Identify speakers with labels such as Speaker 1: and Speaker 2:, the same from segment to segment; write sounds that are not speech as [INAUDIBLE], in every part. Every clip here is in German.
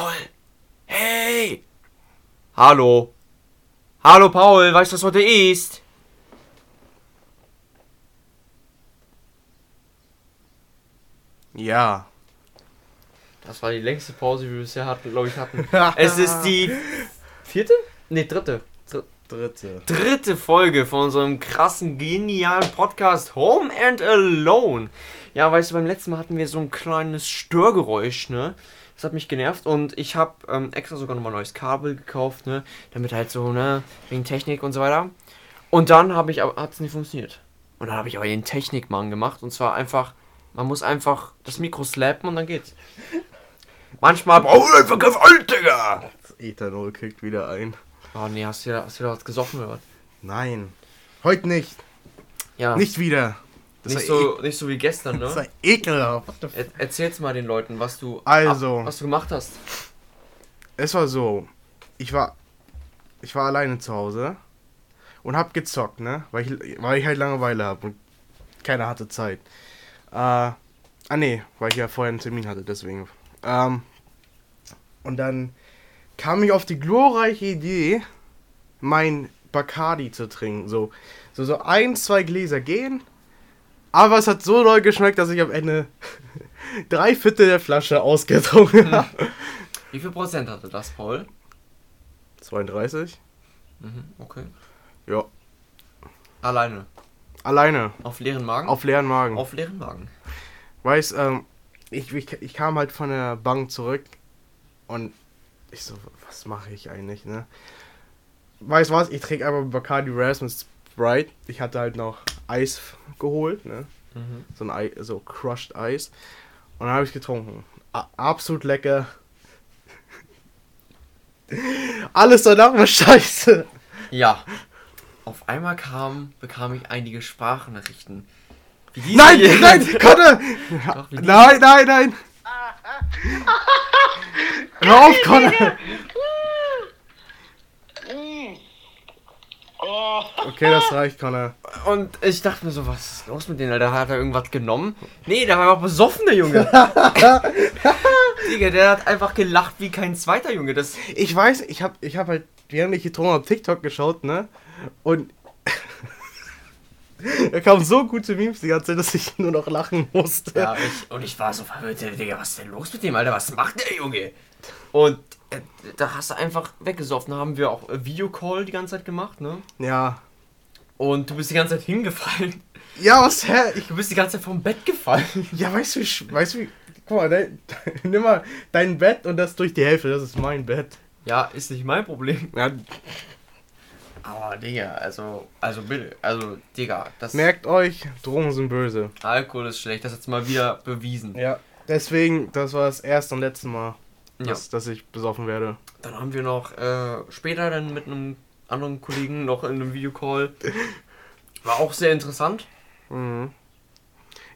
Speaker 1: Paul! Hey! Hallo! Hallo Paul, weißt du, was heute ist?
Speaker 2: Ja.
Speaker 1: Das war die längste Pause, die wir bisher hatten, glaube ich, hatten. [LAUGHS] es ist die vierte? Ne, dritte. Dr
Speaker 2: Dritte.
Speaker 1: dritte Folge von unserem krassen, genialen Podcast Home and Alone. Ja, weißt du, beim letzten Mal hatten wir so ein kleines Störgeräusch, ne? Das hat mich genervt und ich habe ähm, extra sogar nochmal neues Kabel gekauft, ne? Damit halt so, ne? Wegen Technik und so weiter. Und dann habe ich, hat es nicht funktioniert. Und dann habe ich aber den Technikmann gemacht und zwar einfach, man muss einfach das Mikro slappen und dann geht's. Manchmal braucht man einfach Gewalt, Digga!
Speaker 2: Das Ethanol kickt wieder ein.
Speaker 1: Oh nee, hast du, hast du da was gesoffen oder was?
Speaker 2: Nein. Heute nicht.
Speaker 1: Ja.
Speaker 2: Nicht wieder. Das
Speaker 1: nicht,
Speaker 2: war
Speaker 1: so, nicht so wie gestern, [LAUGHS]
Speaker 2: Das war
Speaker 1: ne?
Speaker 2: ekelhaft.
Speaker 1: Er, erzähl's mal den Leuten, was du,
Speaker 2: Also.
Speaker 1: ab, was du gemacht hast.
Speaker 2: Es war so. Ich war. Ich war alleine zu Hause. Und hab gezockt, ne? Weil ich, weil ich halt Langeweile hab und keiner hatte Zeit. Äh. Ah, nee, weil ich ja vorher einen Termin hatte, deswegen. Ähm. Und dann kam ich auf die glorreiche Idee, mein Bacardi zu trinken. So, so, so ein, zwei Gläser gehen. Aber es hat so doll geschmeckt, dass ich am Ende [LAUGHS] drei Viertel der Flasche ausgetrunken habe.
Speaker 1: Wie viel Prozent hatte das, Paul?
Speaker 2: 32?
Speaker 1: Mhm, okay.
Speaker 2: Ja.
Speaker 1: Alleine.
Speaker 2: Alleine.
Speaker 1: Auf leeren Magen?
Speaker 2: Auf leeren Magen.
Speaker 1: Auf leeren Magen.
Speaker 2: Weiß, ähm, ich, ich, ich kam halt von der Bank zurück und ich so, was mache ich eigentlich, ne? Weiß was, ich trinke einfach Bacardi Ras mit Sprite. Ich hatte halt noch Eis geholt, ne?
Speaker 1: Mhm.
Speaker 2: So ein Ei, so crushed Eis. Und dann habe ich getrunken. A absolut lecker. [LAUGHS] Alles danach war scheiße.
Speaker 1: Ja. Auf einmal kam, bekam ich einige Sprachnachrichten.
Speaker 2: Nein,
Speaker 1: hier.
Speaker 2: nein, [LAUGHS]
Speaker 1: diese.
Speaker 2: Nein, nein, nein! [LAUGHS] Hör auf, Connor!
Speaker 3: Oh,
Speaker 2: Okay, das reicht, Connor.
Speaker 1: Und ich dachte mir so, was ist los mit denen, Alter? Hat er irgendwas genommen? Nee, der war einfach besoffen, der Junge. [LAUGHS] Digga, der hat einfach gelacht wie kein zweiter Junge. Das,
Speaker 2: Ich weiß, ich hab, ich hab halt, während ich getrunken habe, TikTok geschaut, ne? Und [LAUGHS] da kamen so gute Memes die ganze Zeit, dass ich nur noch lachen musste.
Speaker 1: ja, ich, und ich war so verwirrt, Digga, was ist denn los mit dem, Alter? Was macht der Junge? Und da hast du einfach weggesoffen. Da haben wir auch äh, Videocall die ganze Zeit gemacht, ne?
Speaker 2: Ja.
Speaker 1: Und du bist die ganze Zeit hingefallen.
Speaker 2: Ja, was, hä? Ich,
Speaker 1: Du bist die ganze Zeit vom Bett gefallen.
Speaker 2: ja, weißt du, wie, sch- weißt du, wie, guck mal, dein, [LAUGHS] nimm mal dein Bett und das durch die Hälfte, das ist mein Bett.
Speaker 1: Ja, ist nicht mein Problem.
Speaker 2: Ja,
Speaker 1: Aber, Digga, also, also bitte, also, Digga, das
Speaker 2: merkt euch, Drogen sind böse.
Speaker 1: Alkohol ist schlecht, das ist jetzt mal wieder bewiesen.
Speaker 2: Ja. Deswegen, das war das erste und letzte Mal,
Speaker 1: Ja.
Speaker 2: dass, dass ich besoffen werde.
Speaker 1: Dann haben wir noch äh, später dann mit einem anderen Kollegen noch in einem Videocall. [LAUGHS] War auch sehr interessant.
Speaker 2: Mhm.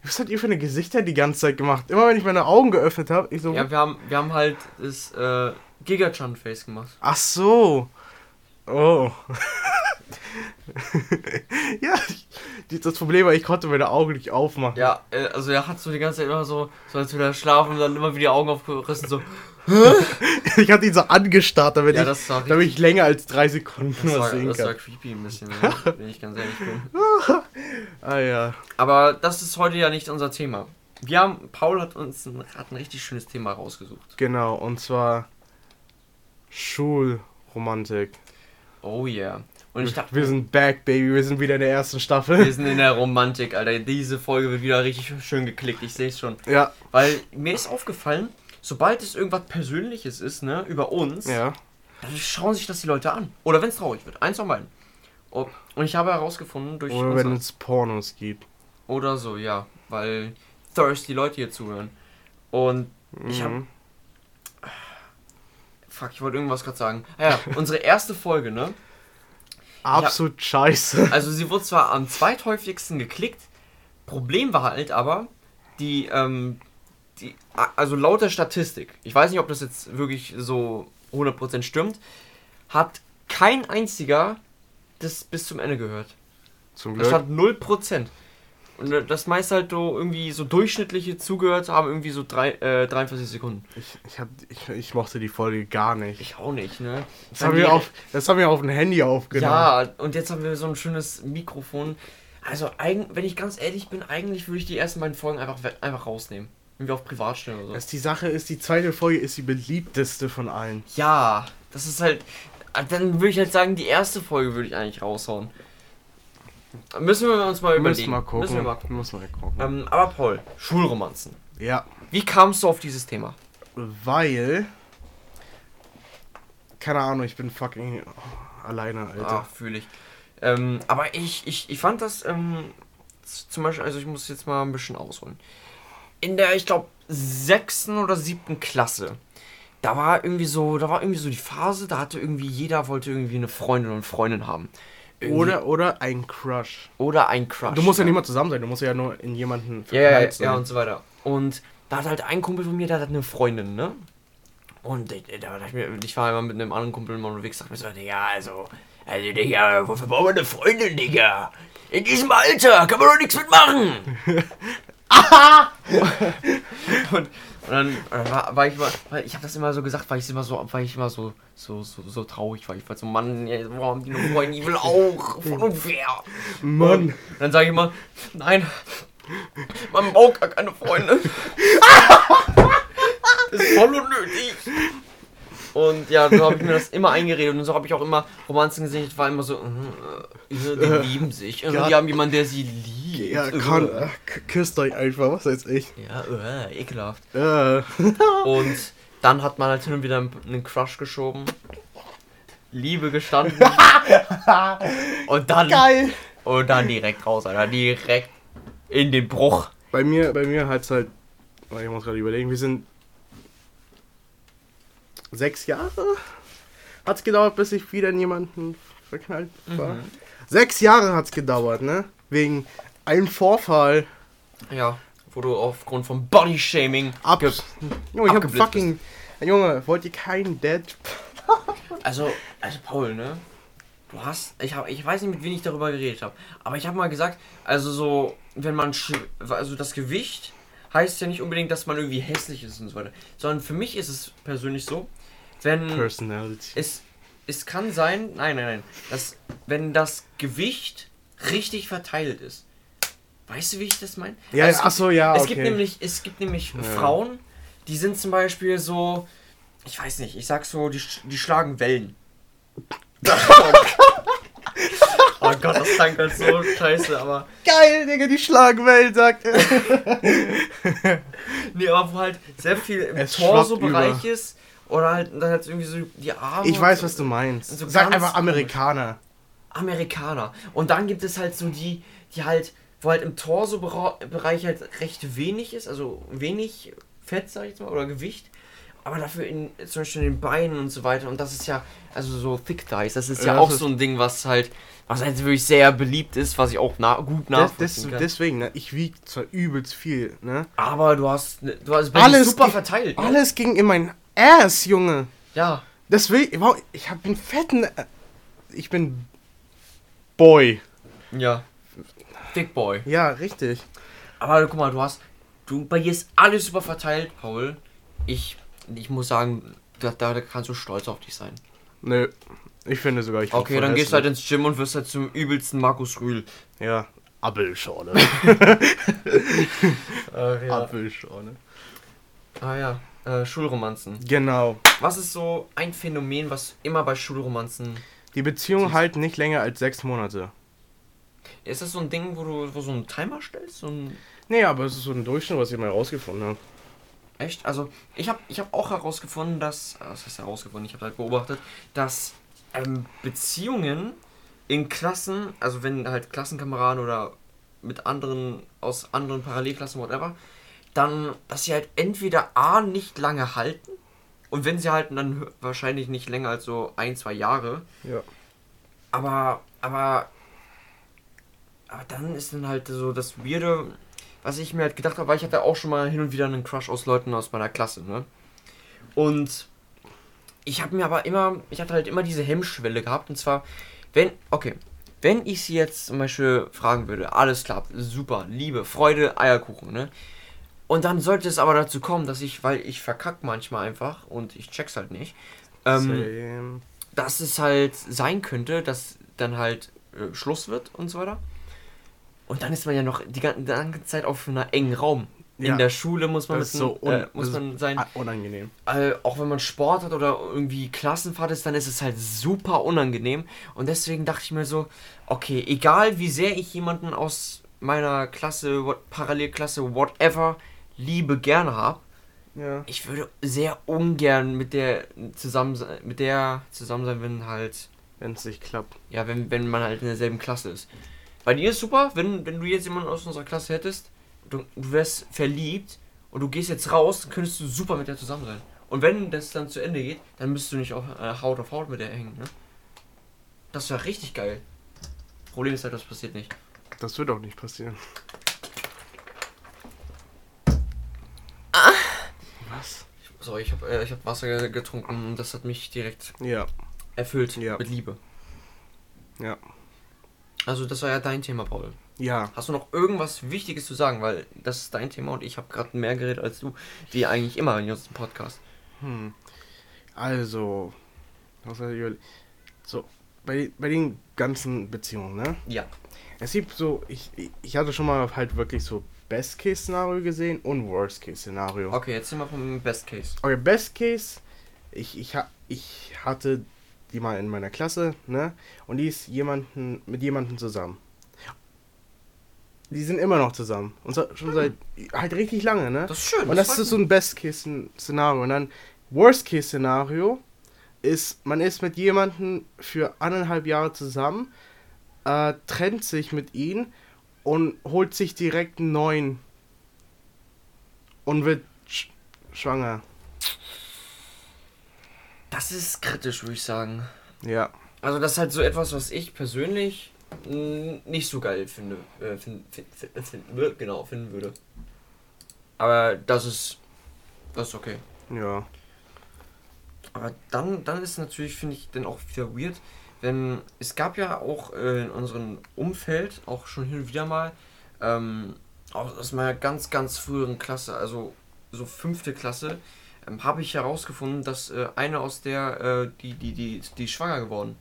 Speaker 2: Was habt ihr für eine Gesichter die ganze Zeit gemacht? Immer wenn ich meine Augen geöffnet habe, ich so.
Speaker 1: Ja, wir haben, wir haben halt das äh, Gigachan-Face gemacht.
Speaker 2: Ach so. Oh. [LAUGHS] ja, ich, das Problem war, ich konnte meine Augen nicht aufmachen.
Speaker 1: Ja, äh, also er hat so die ganze Zeit immer so, so als würde er schlafen und dann immer wieder die Augen aufgerissen, so. [LAUGHS]
Speaker 2: Ich hatte ihn so angestarrt, damit,
Speaker 1: Ja,
Speaker 2: ich,
Speaker 1: das war
Speaker 2: damit ich länger als drei Sekunden
Speaker 1: Das
Speaker 2: was
Speaker 1: war,
Speaker 2: sehen
Speaker 1: das war
Speaker 2: kann.
Speaker 1: creepy ein bisschen, wenn ich ganz ehrlich bin. [LAUGHS]
Speaker 2: Ah ja.
Speaker 1: Aber das ist heute ja nicht unser Thema. Wir haben, Paul hat uns ein, hat ein richtig schönes Thema rausgesucht.
Speaker 2: Genau, und zwar Schulromantik.
Speaker 1: Oh yeah. Und ich dachte,
Speaker 2: wir sind back, Baby. Wir sind wieder in der ersten
Speaker 1: wir
Speaker 2: Staffel.
Speaker 1: sind in der Romantik, Alter. Diese Folge wird wieder richtig schön geklickt, ich sehe es schon.
Speaker 2: Ja,
Speaker 1: Weil mir ist aufgefallen, sobald es irgendwas Persönliches ist, ne, über uns,
Speaker 2: ja.
Speaker 1: dann schauen sich das die Leute an. Oder wenn es traurig wird. Eins von beiden. Und ich habe herausgefunden durch
Speaker 2: Oder wenn es Pornos gibt.
Speaker 1: Oder so, ja. Weil thirsty Leute hier zuhören. Und ich hab-
Speaker 2: Mhm.
Speaker 1: fuck, ich wollte irgendwas gerade sagen. Ah Ja, unsere erste Folge, ne?
Speaker 2: Absolut scheiße.
Speaker 1: Also sie wurde zwar am zweithäufigsten geklickt, Problem war halt aber, die, ähm, die, also laut der Statistik, ich weiß nicht, ob das jetzt wirklich so 100% stimmt, hat kein einziger das bis zum Ende gehört.
Speaker 2: Zum
Speaker 1: Das
Speaker 2: Glück.
Speaker 1: stand 0%. Und das meiste halt so irgendwie so durchschnittliche zugehört haben, irgendwie so drei, äh, 43 Sekunden.
Speaker 2: Ich, ich, hab, ich, ich mochte die Folge gar nicht.
Speaker 1: Ich auch nicht, ne?
Speaker 2: Das haben, wir auf, das haben wir auf dem Handy aufgenommen.
Speaker 1: Ja, und jetzt haben wir so ein schönes Mikrofon. Also, wenn ich ganz ehrlich bin, eigentlich würde ich die ersten beiden Folgen einfach, einfach rausnehmen. Wenn wir auf privat stellen oder so.
Speaker 2: Das die Sache ist, die zweite Folge ist die beliebteste von allen.
Speaker 1: Ja, das ist halt. Dann würde ich halt sagen, die erste Folge würde ich eigentlich raushauen. Müssen wir uns mal überlegen.
Speaker 2: Müssen wir mal gucken.
Speaker 1: Müssen wir mal gucken.
Speaker 2: Müssen wir gucken.
Speaker 1: Ähm, aber Paul, Schulromanzen.
Speaker 2: ja,
Speaker 1: Wie kamst du auf dieses Thema?
Speaker 2: weil. Keine Ahnung, ich bin fucking alleine, Alter.
Speaker 1: Ah, fühle ich. Ähm, aber ich, ich, ich fand das ähm, zum Beispiel, also ich muss jetzt mal ein bisschen ausholen. In der, ich glaube, sechsten oder siebten Klasse, da war irgendwie so, da war irgendwie so die Phase, da hatte irgendwie jeder wollte irgendwie eine Freundin und Freundin haben.
Speaker 2: Oder, oder ein Crush.
Speaker 1: oder ein Crush.
Speaker 2: Du musst ja nicht mal zusammen sein, du musst ja nur in jemanden
Speaker 1: Ja, ja, ja,
Speaker 2: sein.
Speaker 1: ja und so weiter. Und da hat halt ein Kumpel von mir, der hat eine Freundin, ne? Und ich, da, dachte ich mir, ich war immer mit einem anderen Kumpel mal unterwegs, dachte mir so, Digga, also, also, Digga, wofür brauchen wir eine Freundin, Digga? In diesem Alter kann man doch nichts mitmachen. [LAUGHS] [LAUGHS] und, und dann, dann war, war ich immer, weil ich habe das immer so gesagt, weil ich immer so, weil ich immer so, so, so, so traurig war. Ich war so, Mann, warum haben die eine Freundin? Ich will auch, voll unfair.
Speaker 2: Mann.
Speaker 1: Und dann sage ich immer, nein, man braucht gar keine Freunde. das ist voll unnötig. Und ja, so habe ich mir das immer eingeredet und so habe ich auch immer Romanzen gesehen. Ich war immer so, äh, äh, die lieben sich. Und
Speaker 2: Ja.
Speaker 1: die haben jemanden, der sie liebt.
Speaker 2: Ja,
Speaker 1: Äh.
Speaker 2: kann, äh, k- küsst euch einfach, was weiß ich.
Speaker 1: Ja, äh, ekelhaft.
Speaker 2: Äh. [LAUGHS]
Speaker 1: Und dann hat man halt hin und wieder einen Crush geschoben. Liebe gestanden. [LAUGHS] und dann
Speaker 2: Geil.
Speaker 1: und dann direkt raus, Alter. Direkt in den Bruch.
Speaker 2: Bei mir, bei mir hat's halt. oh, Ich muss gerade überlegen, wir sind. Sechs Jahre? Hat's gedauert, bis ich wieder in jemanden verknallt war?
Speaker 1: Mhm.
Speaker 2: Sechs Jahre hat's gedauert, ne? Wegen einem Vorfall.
Speaker 1: Ja, wo du aufgrund von Bodyshaming
Speaker 2: Ab.
Speaker 1: ge-
Speaker 2: Junge, ich hab
Speaker 1: abgeblitzt
Speaker 2: fucking. Junge, wollt ihr keinen Dead? [LAUGHS]
Speaker 1: Also, also Paul, ne? Du hast, ich habe, ich weiß nicht, mit wem ich darüber geredet habe, aber ich habe mal gesagt, also so, wenn man, sch- also das Gewicht heißt ja nicht unbedingt, dass man irgendwie hässlich ist und so weiter, sondern für mich ist es persönlich so, wenn
Speaker 2: Personality.
Speaker 1: es, es kann sein, nein, nein, nein, dass wenn das Gewicht richtig verteilt ist, weißt du, wie ich das meine?
Speaker 2: Ja,
Speaker 1: Also
Speaker 2: ach so, ja,
Speaker 1: es
Speaker 2: okay.
Speaker 1: gibt nämlich, es gibt nämlich
Speaker 2: Ja.
Speaker 1: Frauen, die sind zum Beispiel so, ich weiß nicht, ich sag so, die, die schlagen Wellen. oh Gott, das klang halt so scheiße, aber.
Speaker 2: Geil, Digga, die Schlagwelt, sagt er. [LAUGHS]
Speaker 1: Nee, aber wo halt sehr viel im Torso-Bereich ist. Oder halt dann halt irgendwie so die Arme.
Speaker 2: Ich weiß, was du meinst.
Speaker 1: So
Speaker 2: Sag einfach. Amerikaner.
Speaker 1: Amerikaner. Und dann gibt es halt so die, die halt, wo halt im Torso-Bereich halt recht wenig ist, also wenig Fett, sag ich jetzt mal, oder Gewicht. Aber dafür in, zum Beispiel in den Beinen und so weiter. Und das ist ja, also so Thick Thighs, das ist ja,
Speaker 2: Ja,
Speaker 1: auch
Speaker 2: das
Speaker 1: so ein Ding, was halt, was halt wirklich sehr beliebt ist, was ich auch na gut
Speaker 2: Des, des,
Speaker 1: nachvollziehen kann.
Speaker 2: deswegen, ne? Ich wiege zwar übelst viel, ne?
Speaker 1: Aber du hast, ne- du hast
Speaker 2: Alles
Speaker 1: super verteilt. Ne?
Speaker 2: Alles ging in mein Ass, Junge.
Speaker 1: Ja.
Speaker 2: Deswegen, wow, ich hab einen fetten. äh, Ich bin Boy.
Speaker 1: Ja. Thick Boy.
Speaker 2: Ja, richtig.
Speaker 1: Aber guck mal, du hast. Du, bei dir ist alles super verteilt, Paul. Ich, ich muss sagen, da, da kannst du stolz auf dich sein.
Speaker 2: Nö. Ich finde sogar, ich bin
Speaker 1: Okay, dann gehst du halt ins Gym und wirst halt zum übelsten Markus Rühl.
Speaker 2: Ja. Apfelschorle. [LAUGHS] [LAUGHS]
Speaker 1: Ach ja.
Speaker 2: Apfelschorle.
Speaker 1: Ah ja. Äh, Schulromanzen.
Speaker 2: Genau.
Speaker 1: Was ist so ein Phänomen, was immer bei Schulromanzen.
Speaker 2: Die Beziehung
Speaker 1: Siehst-
Speaker 2: halt nicht länger als sechs Monate.
Speaker 1: Ist das so ein Ding, wo du wo so einen Timer stellst? So ein,
Speaker 2: Nee, aber es ist so ein Durchschnitt, was ich mal herausgefunden habe.
Speaker 1: Echt? Also, ich habe ich hab auch herausgefunden, dass, äh, was heißt herausgefunden, ich habe halt beobachtet, dass ähm, Beziehungen in Klassen, also wenn halt Klassenkameraden oder mit anderen, aus anderen Parallelklassen, whatever, dann, dass sie halt entweder A, nicht lange halten, und wenn sie halten, dann wahrscheinlich nicht länger als so ein, zwei Jahre,
Speaker 2: Ja.
Speaker 1: aber, aber, aber dann ist dann halt so das Weirde, was ich mir halt gedacht habe, weil ich hatte auch schon mal hin und wieder einen Crush aus Leuten aus meiner Klasse, ne? Und ich habe mir aber immer, ich hatte halt immer diese Hemmschwelle gehabt, und zwar, wenn, okay, wenn ich sie jetzt zum Beispiel fragen würde, alles klappt, super, Liebe, Freude, Eierkuchen, ne? Und dann sollte es aber dazu kommen, dass ich, weil ich verkack manchmal einfach und ich check's halt nicht, ähm, dass es halt sein könnte, dass dann halt äh, Schluss wird und so weiter. Und dann ist man ja noch die ganze, Zeit auf einem engen Raum. In
Speaker 2: Ja.
Speaker 1: der Schule muss man,
Speaker 2: Das ist so
Speaker 1: äh, muss man sein.
Speaker 2: unangenehm.
Speaker 1: äh, auch wenn man Sport hat oder irgendwie Klassenfahrt ist, dann ist es halt super unangenehm. Und deswegen dachte ich mir so, okay, egal wie sehr ich jemanden aus meiner Klasse, what, Parallelklasse, whatever, Liebe gerne habe,
Speaker 2: Ja.
Speaker 1: ich würde sehr ungern mit der zusammen sein, mit der zusammen sein, wenn halt,
Speaker 2: Wenn es nicht klappt.
Speaker 1: ja, wenn, wenn man halt in derselben Klasse ist. Bei dir ist super, wenn, wenn du jetzt jemanden aus unserer Klasse hättest, du, du wärst verliebt und du gehst jetzt raus, dann könntest du super mit der zusammen sein. Und wenn das dann zu Ende geht, dann müsst du nicht auf äh, Haut auf Haut mit der hängen, ne? Das wäre richtig geil. Problem ist halt, das passiert nicht.
Speaker 2: Das wird auch nicht passieren. Was?
Speaker 1: So, ich habe äh, ich hab Wasser ge- getrunken und das hat mich direkt
Speaker 2: Ja.
Speaker 1: erfüllt
Speaker 2: Ja.
Speaker 1: mit Liebe.
Speaker 2: Ja.
Speaker 1: Also das war ja dein Thema, Paul.
Speaker 2: Ja.
Speaker 1: Hast du noch irgendwas Wichtiges zu sagen? Weil das ist dein Thema und ich habe gerade mehr geredet als du, wie eigentlich immer in unserem Podcast.
Speaker 2: Hm. Also. So. Bei, bei den ganzen Beziehungen, ne?
Speaker 1: Ja.
Speaker 2: Es gibt so, ich, ich- hatte schon mal halt wirklich so Best-Case-Szenario gesehen und Worst-Case-Szenario.
Speaker 1: Okay, jetzt sind wir vom Best Case.
Speaker 2: Okay, Best Case, ich, ich, ich hatte die mal in meiner Klasse, ne? Und die ist jemanden, mit jemandem zusammen. Die sind immer noch zusammen. Und so, schon seit halt richtig lange, ne?
Speaker 1: Das ist schön.
Speaker 2: Und das
Speaker 1: freut
Speaker 2: ist so ein Best-Case-Szenario. Und dann Worst-Case-Szenario ist, man ist mit jemandem für anderthalb Jahre zusammen, äh, trennt sich mit ihm und holt sich direkt einen neuen und wird sch schwanger.
Speaker 1: Das ist kritisch, würde ich sagen.
Speaker 2: Ja.
Speaker 1: Also das ist halt so etwas, was ich persönlich nicht so geil finde. Äh, find, find, find, find, genau, finden würde. Aber das ist. Das ist okay.
Speaker 2: Ja.
Speaker 1: Aber dann, dann ist natürlich, finde ich, dann auch wieder weird, wenn es gab ja auch äh, in unserem Umfeld auch schon hin und wieder mal, ähm, auch aus meiner ganz, ganz früheren Klasse, also so fünfte Klasse, ähm, habe ich herausgefunden, dass äh, eine aus der, äh, die, die, die, die ist schwanger geworden.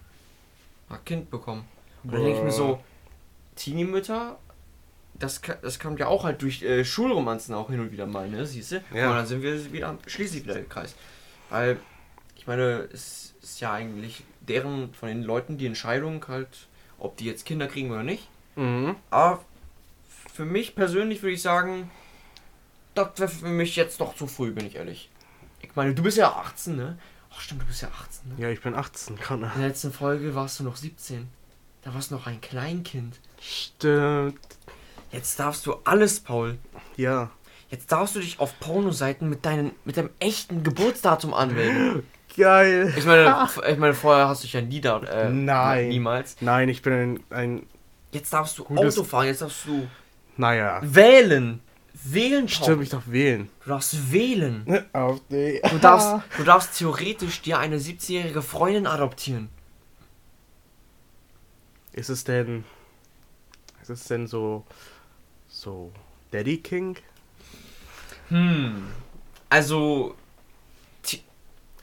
Speaker 1: Hat Kind bekommen. Und dann denke ich mir so, Teenie-Mütter, das, das kommt ja auch halt durch äh, Schulromanzen auch hin und wieder mal, ne? Siehst du?
Speaker 2: Ja.
Speaker 1: Und dann sind wir wieder, schließlich wieder der Kreis. Weil, ich meine, es ist ja eigentlich deren, von den Leuten die Entscheidung halt, ob die jetzt Kinder kriegen oder nicht.
Speaker 2: Mhm.
Speaker 1: Aber für mich persönlich würde ich sagen, das wäre für mich jetzt doch zu früh, bin ich ehrlich. Ich meine, du bist ja 18, ne? Ach stimmt, du bist ja 18, ne?
Speaker 2: Ja, ich bin 18, kann
Speaker 1: In der letzten Folge warst du noch 17. Da warst du noch ein Kleinkind.
Speaker 2: Stimmt.
Speaker 1: Jetzt darfst du alles, Paul.
Speaker 2: Ja.
Speaker 1: Jetzt darfst du dich auf Pornoseiten mit, deinen, mit deinem echten Geburtsdatum anmelden. [GASPS]
Speaker 2: Geil.
Speaker 1: Ich meine, [LAUGHS] ich meine, vorher hast du dich ja nie da. Äh,
Speaker 2: Nein.
Speaker 1: Niemals.
Speaker 2: Nein, ich bin ein, ein
Speaker 1: Jetzt darfst du Auto fahren, jetzt darfst du
Speaker 2: naja.
Speaker 1: wählen. Wählen, Paul.
Speaker 2: Stimmt, ich darf wählen.
Speaker 1: Du darfst wählen.
Speaker 2: Auf die.
Speaker 1: Du darfst, [LAUGHS] du darfst theoretisch dir eine 17-jährige Freundin adoptieren.
Speaker 2: Ist es denn. Ist es denn so. So. Daddy King?
Speaker 1: Hm. Also. the-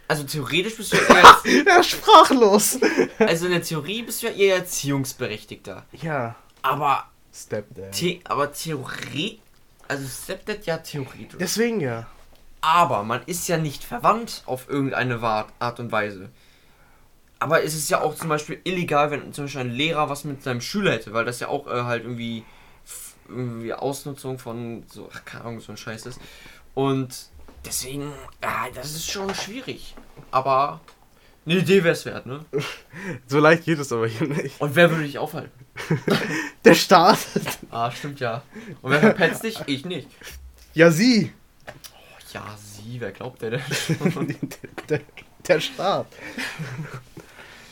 Speaker 1: Also theoretisch bist du ja eher,
Speaker 2: Ja, [LAUGHS] sprachlos.
Speaker 1: also in der Theorie bist du ja eher Erziehungsberechtigter.
Speaker 2: Ja.
Speaker 1: Aber,
Speaker 2: Stepdad.
Speaker 1: the aber Theorie, also Stepdad ja theoretisch.
Speaker 2: Deswegen ja.
Speaker 1: Aber man ist ja nicht verwandt auf irgendeine Art und Weise. Aber es ist ja auch zum Beispiel illegal, wenn zum Beispiel ein Lehrer was mit seinem Schüler hätte, weil das ja auch äh, halt irgendwie, irgendwie Ausnutzung von so, ach, keine Ahnung, so ein Scheiß ist. Und deswegen, ja, das ist schon schwierig. Aber eine Idee wäre es wert, ne? [LAUGHS]
Speaker 2: So leicht geht es aber hier nicht.
Speaker 1: Und wer würde dich aufhalten? [LAUGHS]
Speaker 2: Der Staat.
Speaker 1: Ah, stimmt ja. Und wer verpetzt dich? Ich nicht.
Speaker 2: Ja, sie.
Speaker 1: Ja, sie, wer glaubt der denn? [LAUGHS]
Speaker 2: der, der Staat.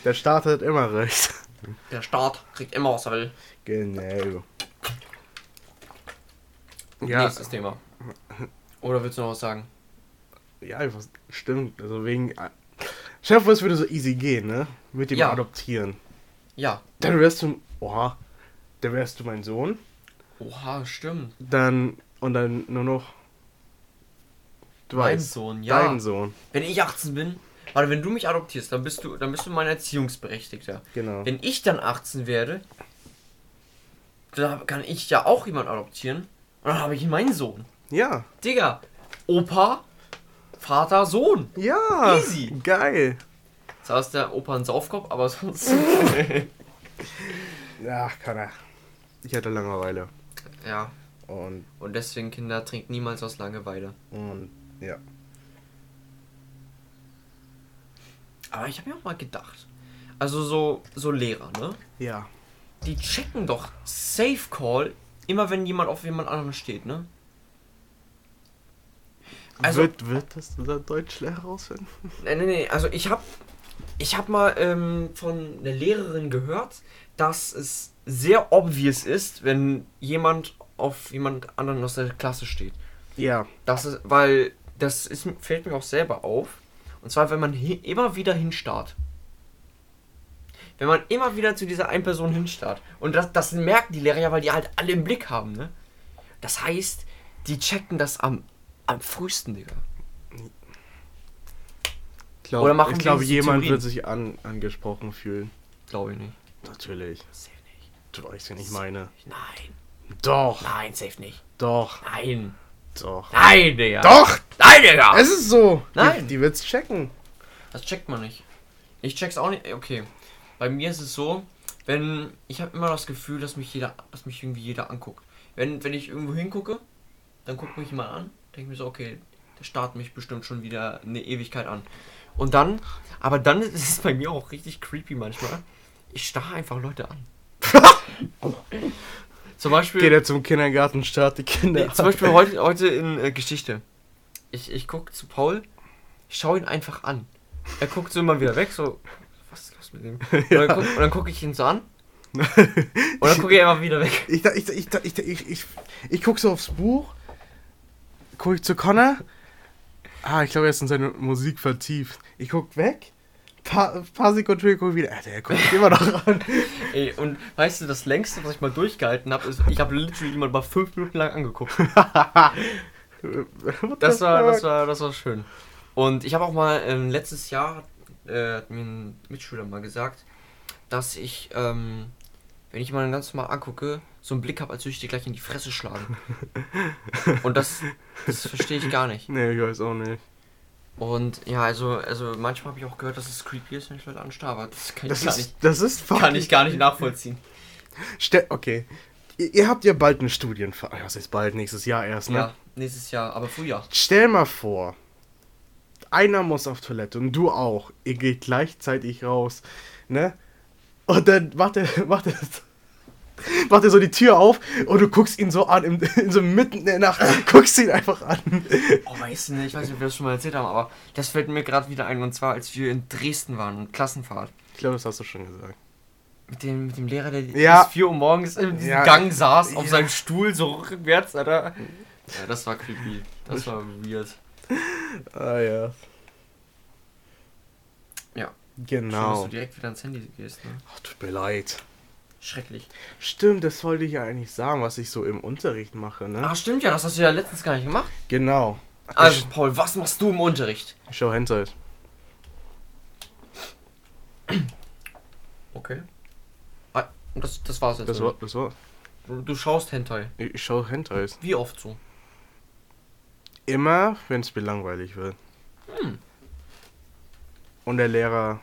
Speaker 2: Der Staat hat immer recht.
Speaker 1: Der Staat kriegt immer, was er will.
Speaker 2: Genau. Ja.
Speaker 1: Nächstes Thema. Oder willst du noch was sagen?
Speaker 2: Ja, einfach, stimmt. Also wegen. Chef, es würde so easy gehen, ne? Mit dem
Speaker 1: Ja.
Speaker 2: Adoptieren.
Speaker 1: Ja,
Speaker 2: Dann wärst du oha, dann wärst du mein Sohn.
Speaker 1: Oha, stimmt.
Speaker 2: Dann, und dann nur noch, du
Speaker 1: Mein
Speaker 2: weißt,
Speaker 1: Sohn, ja.
Speaker 2: dein Sohn.
Speaker 1: Wenn ich 18 bin, warte, wenn du mich adoptierst, dann bist du, dann bist du mein Erziehungsberechtigter.
Speaker 2: Genau.
Speaker 1: Wenn ich dann 18 werde, dann kann ich ja auch jemand adoptieren. Und dann habe ich meinen Sohn.
Speaker 2: Ja.
Speaker 1: Digga, Opa, Vater, Sohn.
Speaker 2: Ja.
Speaker 1: Easy.
Speaker 2: Geil.
Speaker 1: Zwar ist der Opa ein Saufkopf, aber sonst. [LAUGHS]
Speaker 2: Ach, kann er. Ich hatte Langeweile.
Speaker 1: ja.
Speaker 2: Und,
Speaker 1: Und deswegen, Kinder, trinkt niemals aus Langeweile.
Speaker 2: und, ja.
Speaker 1: Aber ich habe mir auch mal gedacht. Also so, so Lehrer, ne?
Speaker 2: Ja.
Speaker 1: Die checken doch Safe Call immer wenn jemand auf jemand anderen steht, ne? Also-
Speaker 2: wird, wird das unser Deutschlehrer rausfinden?
Speaker 1: Nee, nee, nee. Also ich habe ich hab mal ähm, von einer Lehrerin gehört, dass es sehr obvious ist, wenn jemand auf jemand anderen aus der Klasse steht.
Speaker 2: Ja.
Speaker 1: Das ist, weil das ist, fällt mir auch selber auf. Und zwar, wenn man immer wieder hinstarrt. Wenn man immer wieder zu dieser einen Person hinstarrt. Und das, das merken die Lehrer ja, weil die halt alle im Blick haben, ne? Das heißt, die checken das am, am frühesten, Digga.
Speaker 2: Ich glaube,
Speaker 1: Oder machen
Speaker 2: ich glaube jemand
Speaker 1: Theorien?
Speaker 2: wird sich an, angesprochen fühlen.
Speaker 1: Glaube ich nicht.
Speaker 2: Natürlich.
Speaker 1: Safe nicht.
Speaker 2: Du weißt, wen ich meine.
Speaker 1: Nein.
Speaker 2: Doch.
Speaker 1: Nein, safe nicht.
Speaker 2: Doch.
Speaker 1: Nein.
Speaker 2: Doch.
Speaker 1: Nein, Digga.
Speaker 2: Doch!
Speaker 1: Nein, Digga.
Speaker 2: Es ist so!
Speaker 1: Nein.
Speaker 2: Die, die wird's checken.
Speaker 1: Das checkt man nicht. Ich check's auch nicht. Okay. Bei mir ist es so, wenn ich habe immer das Gefühl, dass mich jeder, dass mich irgendwie jeder anguckt. Wenn, wenn ich irgendwo hingucke, dann guckt mich jemand an, denke mir so, okay, der starrt mich bestimmt schon wieder eine Ewigkeit an. Und dann, aber dann ist es bei mir auch richtig creepy manchmal. Ich starre einfach Leute an. [LAUGHS] zum Beispiel.
Speaker 2: Geht er zum Kindergarten, starrt die Kinder.
Speaker 1: Nee, zum Beispiel heute, heute in äh, Geschichte. Ich, ich gucke zu Paul, ich schaue ihn einfach an. Er guckt so immer wieder weg, so, was ist los mit dem? [LAUGHS] Und dann guck- und dann gucke ich ihn so an. [LAUGHS] Und dann gucke ich einfach wieder weg.
Speaker 2: Ich, ich, ich, ich, ich, ich, ich guck so aufs Buch, guck ich zu Connor. Ah, ich glaube, er ist in seine Musik vertieft. Ich guck weg, paar, paar Sekunden später guck ich wieder. Alter, er guckt immer noch an. [LAUGHS]
Speaker 1: Ey, und weißt du, das längste, was ich mal durchgehalten habe, ist, ich habe literally jemand mal fünf Minuten lang angeguckt. [LAUGHS] Das war, das war, das war schön. Und ich habe auch mal ähm, letztes Jahr äh, hat mir ein Mitschüler mal gesagt, dass ich, ähm, wenn ich jemanden ganz normal angucke, so einen Blick habe, als würde ich dir gleich in die Fresse schlagen. [LAUGHS] Und das, das verstehe ich gar nicht.
Speaker 2: Nee, ich weiß auch nicht.
Speaker 1: Und ja, also, also manchmal habe ich auch gehört, dass es creepy ist, wenn ich Leute anstarre, aber das kann ich,
Speaker 2: Das
Speaker 1: gar,
Speaker 2: ist,
Speaker 1: nicht,
Speaker 2: das ist
Speaker 1: kann ich gar nicht nachvollziehen.
Speaker 2: Ste okay. Ihr, ihr habt ja bald eine Studienfahrt. Was ist bald? Nächstes Jahr erst, ne?
Speaker 1: Ja, nächstes Jahr, aber Frühjahr.
Speaker 2: Stell mal vor, einer muss auf Toilette und du auch. Ihr geht gleichzeitig raus, ne? Und dann macht er, [LAUGHS] macht er, [LAUGHS] macht er so die Tür auf und du guckst ihn so an, im, [LAUGHS] in so mitten in der Nacht, guckst ihn einfach an.
Speaker 1: Oh, weißt du nicht, ich weiß nicht, ob wir das schon mal erzählt haben, aber das fällt mir gerade wieder ein, und zwar, als wir in Dresden waren, Klassenfahrt.
Speaker 2: Ich glaube, das hast du schon gesagt.
Speaker 1: Mit dem, mit dem Lehrer, der
Speaker 2: Ja.
Speaker 1: bis 4 Uhr morgens in diesem
Speaker 2: Ja.
Speaker 1: Gang saß, auf
Speaker 2: Ja.
Speaker 1: seinem Stuhl, so rückwärts, Alter. Ja, das war creepy. Das war weird.
Speaker 2: Ah ja.
Speaker 1: Ja. Schön, dass
Speaker 2: Genau.
Speaker 1: du direkt wieder ans Handy gehst, ne?
Speaker 2: Ach, tut mir leid.
Speaker 1: Schrecklich.
Speaker 2: Stimmt, das wollte ich ja eigentlich sagen, was ich so im Unterricht mache, ne?
Speaker 1: Ach, stimmt ja, das hast du ja letztens gar nicht gemacht.
Speaker 2: Genau.
Speaker 1: Also, Paul, was machst du im Unterricht?
Speaker 2: Ich schau Hentai.
Speaker 1: Okay. Ah, das, das war's jetzt.
Speaker 2: Das war, das war.
Speaker 1: Du, du schaust Hentai.
Speaker 2: Ich, ich schau Hentais.
Speaker 1: Wie oft so?
Speaker 2: Immer, wenn es mir langweilig wird.
Speaker 1: Hm.
Speaker 2: Und der Lehrer,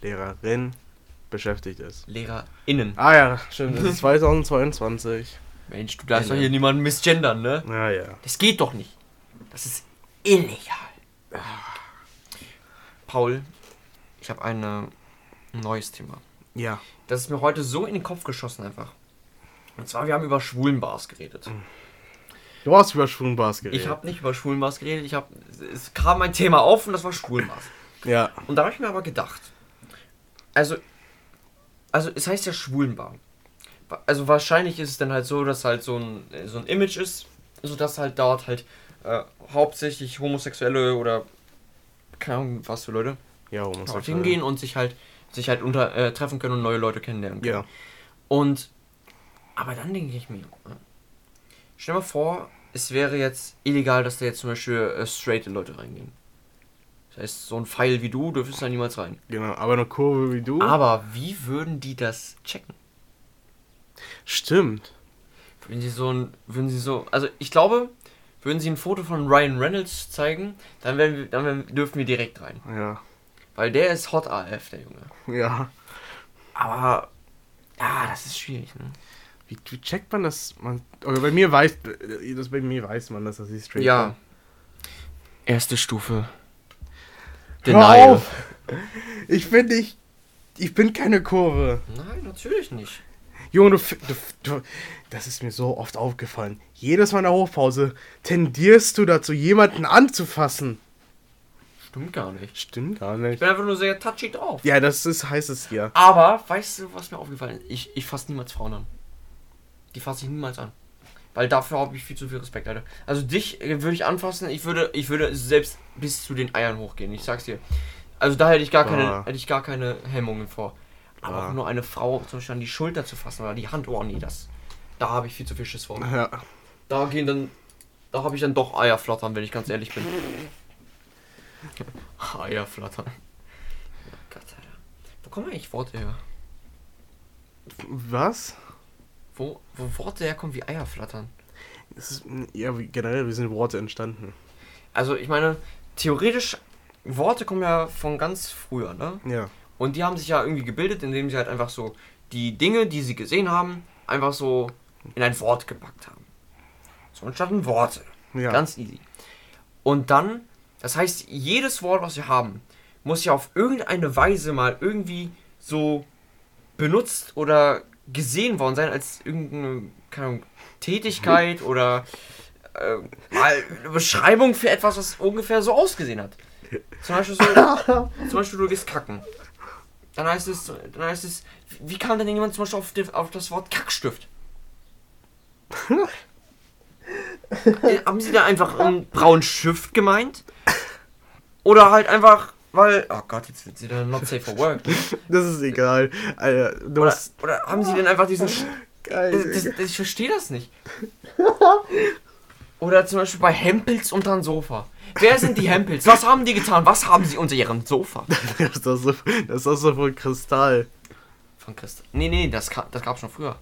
Speaker 2: Lehrerin beschäftigt ist.
Speaker 1: LehrerInnen.
Speaker 2: Ah ja, stimmt, das ist 2022. [LAUGHS]
Speaker 1: Mensch, du darfst doch hier niemanden misgendern, ne?
Speaker 2: Ja, ja.
Speaker 1: Das geht doch nicht. Das ist illegal. Paul, ich habe ein äh, neues Thema.
Speaker 2: Ja.
Speaker 1: Das ist mir heute so in den Kopf geschossen einfach. Und zwar, wir haben über Schwulenbars geredet.
Speaker 2: Du hast über Schwulenbars geredet.
Speaker 1: Ich habe nicht über Schwulenbars geredet, ich habe es kam ein Thema auf und das war Schwulenbars.
Speaker 2: Ja.
Speaker 1: Und da habe ich mir aber gedacht, also, also es heißt ja Schwulenbar. Also wahrscheinlich ist es dann halt so, dass halt so ein, so ein Image ist, sodass halt dort halt äh, hauptsächlich Homosexuelle oder keine Ahnung was für Leute
Speaker 2: Ja,
Speaker 1: dort hingehen und sich halt sich halt unter äh, treffen können und neue Leute kennenlernen können.
Speaker 2: Ja.
Speaker 1: Und, aber dann denke ich mir, äh, stell mal vor, es wäre jetzt illegal, dass da jetzt zum Beispiel äh, straight Leute reingehen. Das heißt, so ein Pfeil wie du dürftest da niemals rein.
Speaker 2: Genau, aber eine Kurve wie du.
Speaker 1: Aber wie würden die das checken?
Speaker 2: Stimmt.
Speaker 1: Würden sie so ein, würden sie so, also ich glaube, würden sie ein Foto von Ryan Reynolds zeigen, dann, werden wir, dann werden, dürfen wir direkt rein.
Speaker 2: Ja.
Speaker 1: Weil der ist Hot AF, der Junge.
Speaker 2: Ja.
Speaker 1: Aber, ja, das ist schwierig, ne?
Speaker 2: Wie, wie checkt man das? Man, oder bei mir weiß, das bei mir weiß man, dass das nicht straight
Speaker 1: Ja.
Speaker 2: war.
Speaker 1: Erste Stufe. Denial.
Speaker 2: auf! Ich bin nicht. Ich bin keine Kurve.
Speaker 1: Nein, natürlich nicht.
Speaker 2: Junge, du, f- du, du. Das ist mir so oft aufgefallen. Jedes Mal in der Hochpause tendierst du dazu, jemanden anzufassen.
Speaker 1: Stimmt gar nicht.
Speaker 2: Stimmt gar
Speaker 1: Ich
Speaker 2: nicht.
Speaker 1: bin einfach nur sehr touchy drauf.
Speaker 2: Ja, das ist, heißt es hier.
Speaker 1: Aber, weißt du, was mir aufgefallen ist? Ich, ich fasse niemals Frauen an. Die fasse ich niemals an. Weil dafür habe ich viel zu viel Respekt, Alter. Also dich äh, würde ich anfassen, ich würde, ich würde selbst bis zu den Eiern hochgehen, ich sag's dir. Also da hätte ich gar keine,
Speaker 2: Ah.
Speaker 1: hätte ich gar keine Hemmungen vor. Aber
Speaker 2: Ah.
Speaker 1: auch nur eine Frau zum Beispiel an die Schulter zu fassen oder die Hand, oh nee, das. Da habe ich viel zu viel Schiss vor.
Speaker 2: Ja.
Speaker 1: Da gehen dann. Da habe ich dann doch Eier flattern, wenn ich ganz ehrlich bin. [LAUGHS] Eier flattern. Oh Gott, Alter. Wo kommen eigentlich Worte her?
Speaker 2: Was?
Speaker 1: Wo, wo Worte herkommen wie Eier flattern?
Speaker 2: Ist, ja, wie- generell, wie sind Worte entstanden?
Speaker 1: Also, ich meine, theoretisch, Worte kommen ja von ganz früher, ne?
Speaker 2: Ja.
Speaker 1: Und die haben sich ja irgendwie gebildet, indem sie halt einfach so die Dinge, die sie gesehen haben, einfach so in ein Wort gepackt haben. So entstanden Worte.
Speaker 2: Ja.
Speaker 1: Ganz easy. Und dann, das heißt, jedes Wort, was wir haben, muss ja auf irgendeine Weise mal irgendwie so benutzt oder gesehen worden sein als irgendeine keine Ahnung, Tätigkeit [LAUGHS] oder äh, mal eine Beschreibung für etwas, was ungefähr so ausgesehen hat. Zum Beispiel so, [LAUGHS] zum Beispiel du gehst kacken. Dann heißt es, dann heißt es, wie kam denn jemand zum Beispiel auf, den, auf das Wort Kackstift? [LAUGHS] Äh, Haben sie da einfach einen braunen Stift gemeint? Oder halt einfach, weil, oh Gott, jetzt wird sie dann not safe for work. [LAUGHS]
Speaker 2: Das ist egal. Alter,
Speaker 1: Oder,
Speaker 2: hast.
Speaker 1: oder haben sie denn einfach diesen, [LAUGHS]
Speaker 2: Geil.
Speaker 1: das, das, das, ich verstehe das nicht. [LAUGHS] Oder zum Beispiel bei Hempels unter dem Sofa. Wer sind die Hempels? Was haben die getan? Was haben sie unter ihrem Sofa?
Speaker 2: Das ist doch so, das ist doch so von Kristall.
Speaker 1: Von Christ. Nee, nee, das, das gab's schon früher.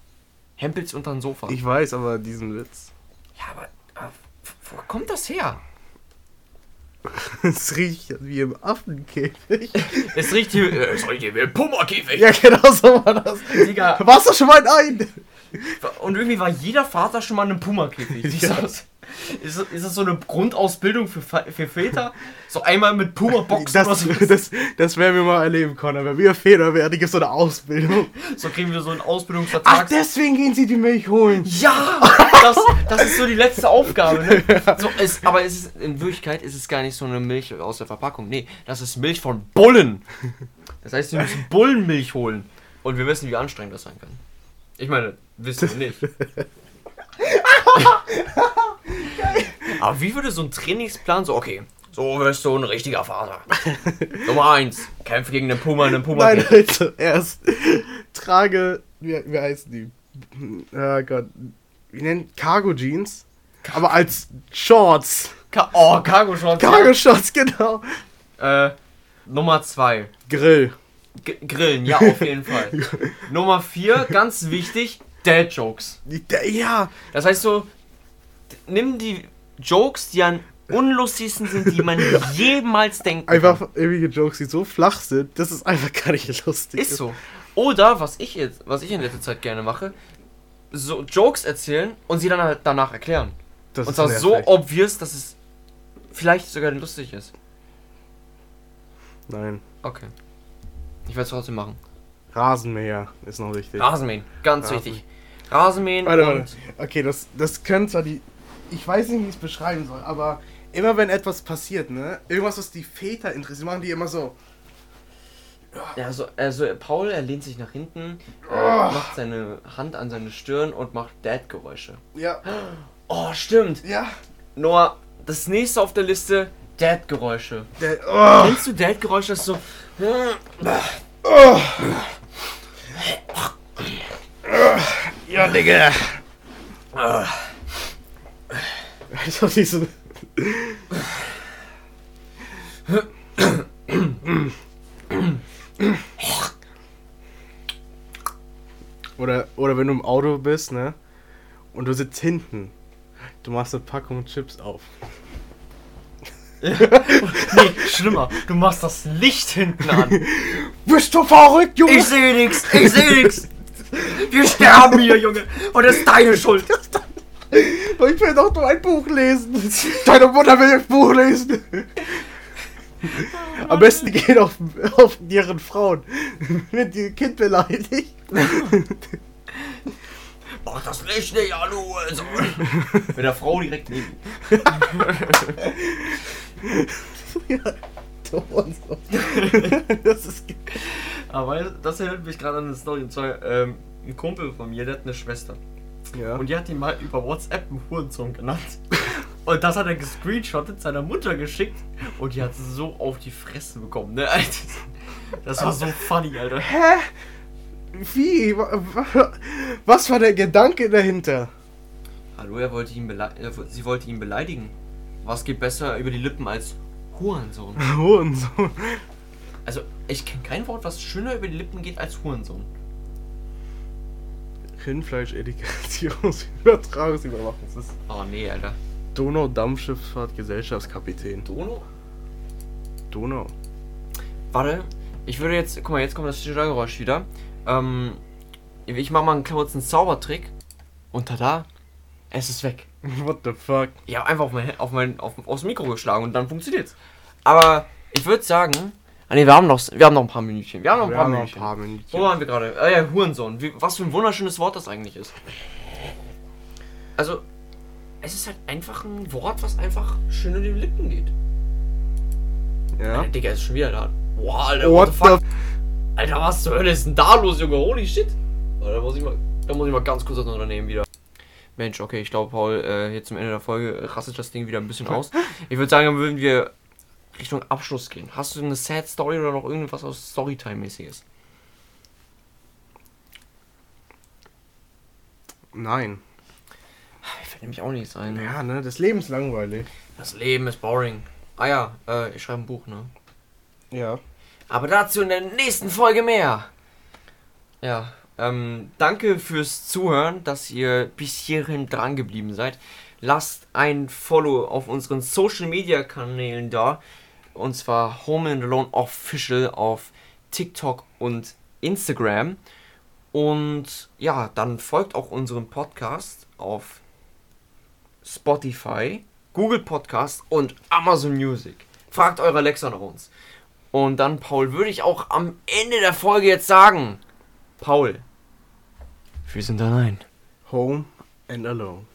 Speaker 1: Hempels unter dem Sofa.
Speaker 2: Ich weiß aber diesen Witz.
Speaker 1: ja, aber, aber wo kommt das her? [LAUGHS]
Speaker 2: Es riecht wie im Affenkäfig.
Speaker 1: Es riecht hier, äh, es riecht hier wie ein Pummerkäfig.
Speaker 2: Ja, genau so war das.
Speaker 1: Digga.
Speaker 2: Warst du schon mal in ein?
Speaker 1: Und irgendwie war jeder Vater schon mal in einem. Ist,
Speaker 2: Ja.
Speaker 1: das, ist, das- ist das so eine Grundausbildung für, für Väter? So einmal mit Puma-Boxen oder
Speaker 2: Das,
Speaker 1: so? [LAUGHS]
Speaker 2: das, das werden wir mal erleben, Connor. Wenn wir Väter werden, gibt es so eine Ausbildung.
Speaker 1: So kriegen wir so einen
Speaker 2: Ach,
Speaker 1: Ausbildungsvertrag.
Speaker 2: deswegen gehen sie die Milch holen.
Speaker 1: ja! Das, das ist so die letzte Aufgabe, ne? [LAUGHS] So, es, aber es ist, in Wirklichkeit ist es gar nicht so eine Milch aus der Verpackung. Nee, das ist Milch von Bullen. Das heißt, wir müssen Bullenmilch holen. Und wir wissen, wie anstrengend das sein kann. Ich meine, wissen wir nicht. [LAUGHS] Aber wie würde so ein Trainingsplan so, okay, so wirst du ein richtiger Vater. Nummer eins, kämpfe gegen den Puma in den Puma.
Speaker 2: Nein, Leute, erst trage, wie, wie heißen die? Oh Gott. Wie nennt Cargo Jeans? Aber als Shorts.
Speaker 1: Ka oh, Cargo Shorts.
Speaker 2: Cargo Shorts, genau.
Speaker 1: Äh, Nummer zwei,
Speaker 2: Grill.
Speaker 1: G Grillen, ja, auf jeden Fall. [LAUGHS] Nummer vier, ganz wichtig, Dad Jokes.
Speaker 2: Der- Ja,
Speaker 1: Das heißt so, nimm die Jokes, die am unlustigsten sind, die man [LAUGHS] jemals denken kann.
Speaker 2: einfach ewige Jokes, die so flach sind, das ist einfach gar nicht lustig.
Speaker 1: Ist so. Oder, was ich jetzt, was ich in letzter Zeit gerne mache, so Jokes erzählen und sie dann halt danach erklären.
Speaker 2: Das
Speaker 1: Und zwar so
Speaker 2: nervig.
Speaker 1: obvious, dass es vielleicht sogar lustig ist.
Speaker 2: Nein.
Speaker 1: Okay. Ich werde es trotzdem machen.
Speaker 2: Rasenmäher ist noch wichtig.
Speaker 1: Rasenmähen, ganz
Speaker 2: Rasen.
Speaker 1: wichtig. Rasenmähen
Speaker 2: Warte, warte. Okay, das, das können zwar die. Ich weiß nicht, wie ich es beschreiben soll, aber immer wenn etwas passiert, ne? Irgendwas, was die Väter interessiert, machen die immer so.
Speaker 1: Ja, also, also Paul, er lehnt sich nach hinten, äh,
Speaker 2: Oh.
Speaker 1: macht seine Hand an seine Stirn und macht Dad-Geräusche.
Speaker 2: Ja.
Speaker 1: Oh, stimmt.
Speaker 2: Ja.
Speaker 1: Noah, das nächste auf der Liste, Dad-Geräusche.
Speaker 2: Der, oh,
Speaker 1: Kennst du Dad-Geräusche? Das ist so...
Speaker 2: oh. Ja, Digga. Ich hab diese. Oder, oder wenn du im Auto bist, ne? Und du sitzt hinten. Du machst eine Packung Chips auf. [LAUGHS]
Speaker 1: Nee, schlimmer. Du machst das Licht hinten an. [LAUGHS]
Speaker 2: Bist du verrückt, Junge?
Speaker 1: Ich sehe nix, ich sehe nix. Wir sterben hier, Junge. Und das ist deine Schuld.
Speaker 2: Ich will doch nur ein Buch lesen. Deine Mutter will ein Buch lesen. Am besten gehen auf, auf ihren Frauen. Wenn die Kind beleidigt.
Speaker 1: Mach das Licht nicht an, du also. Mit der Frau direkt neben.
Speaker 2: ja, du und so. [LAUGHS] Das ist.
Speaker 1: Aber das erinnert mich gerade an eine Story. Und zwar, ähm, ein Kumpel von mir, der hat eine Schwester.
Speaker 2: Ja.
Speaker 1: Und die hat ihn mal über WhatsApp einen Hurensohn genannt. [LAUGHS] Und das hat er gescreenshottet, seiner Mutter geschickt. Und die hat so auf die Fresse bekommen, ne? Alter. Das war so funny, Alter.
Speaker 2: Hä? Wie? Wa- wa- Was war der Gedanke dahinter?
Speaker 1: Hallo, er wollte ihn belei wo- sie wollte ihn beleidigen. Was geht besser über die Lippen als Hurensohn? [LAUGHS]
Speaker 2: Hurensohn.
Speaker 1: Also, ich kenne kein Wort, was schöner über die Lippen geht als Hurensohn.
Speaker 2: Rindfleisch, Edikations, Übertragungsüberwachungssystem.
Speaker 1: Oh nee, Alter.
Speaker 2: Donau Dampfschifffahrt Gesellschaftskapitän.
Speaker 1: Dono?
Speaker 2: Donau.
Speaker 1: Warte, ich würde jetzt, guck mal, jetzt kommt das Störgeräusch wieder. Ähm, ich mache mal einen kurzen Zaubertrick. Und tada, es ist weg. [LAUGHS]
Speaker 2: What the fuck?
Speaker 1: Ich habe einfach auf mein, auf mein auf, aufs Mikro geschlagen und dann funktioniert's. Aber ich würde sagen, ah nee, wir haben noch, wir haben noch ein paar Minütchen. Wir haben noch ein
Speaker 2: Wir
Speaker 1: paar
Speaker 2: haben noch ein
Speaker 1: Minütchen.
Speaker 2: paar Minuten.
Speaker 1: Wo waren wir gerade? Ah ja, Hurensohn. Wie, was für ein wunderschönes Wort das eigentlich ist. Also, es ist halt einfach ein Wort, was einfach schön in die Lippen geht.
Speaker 2: Ja.
Speaker 1: Alter, Digga, ist schon wieder da. Boah, Alter,
Speaker 2: What
Speaker 1: what, the fuck? Alter, was zur Hölle ist denn da los, Junge? Holy shit. Da muss ich mal, da muss ich mal ganz kurz das Unternehmen wieder. Mensch, okay, ich glaube, Paul, äh, jetzt zum Ende der Folge rastet das Ding wieder ein bisschen aus. Ich würde sagen, dann würden wir Richtung Abschluss gehen. Hast du eine Sad Story oder noch irgendwas aus Storytime-mäßiges?
Speaker 2: Nein.
Speaker 1: Ich fällt nämlich auch nichts ein. Ne?
Speaker 2: Ja, ne? Das Leben ist langweilig.
Speaker 1: Das Leben ist boring. Ah ja, äh, ich schreibe ein Buch, ne?
Speaker 2: Ja.
Speaker 1: Aber dazu in der nächsten Folge mehr. Ja, ähm, danke fürs Zuhören, dass ihr bis hierhin dran geblieben seid. Lasst ein Follow auf unseren Social Media Kanälen da. Und zwar Home and Alone Official auf TikTok und Instagram. Und ja, dann folgt auch unserem Podcast auf Spotify, Google Podcast und Amazon Music. Fragt eure Alexa nach uns. Und dann, Paul, würde ich auch am Ende der Folge jetzt sagen: Paul, sind allein.
Speaker 2: Home and alone.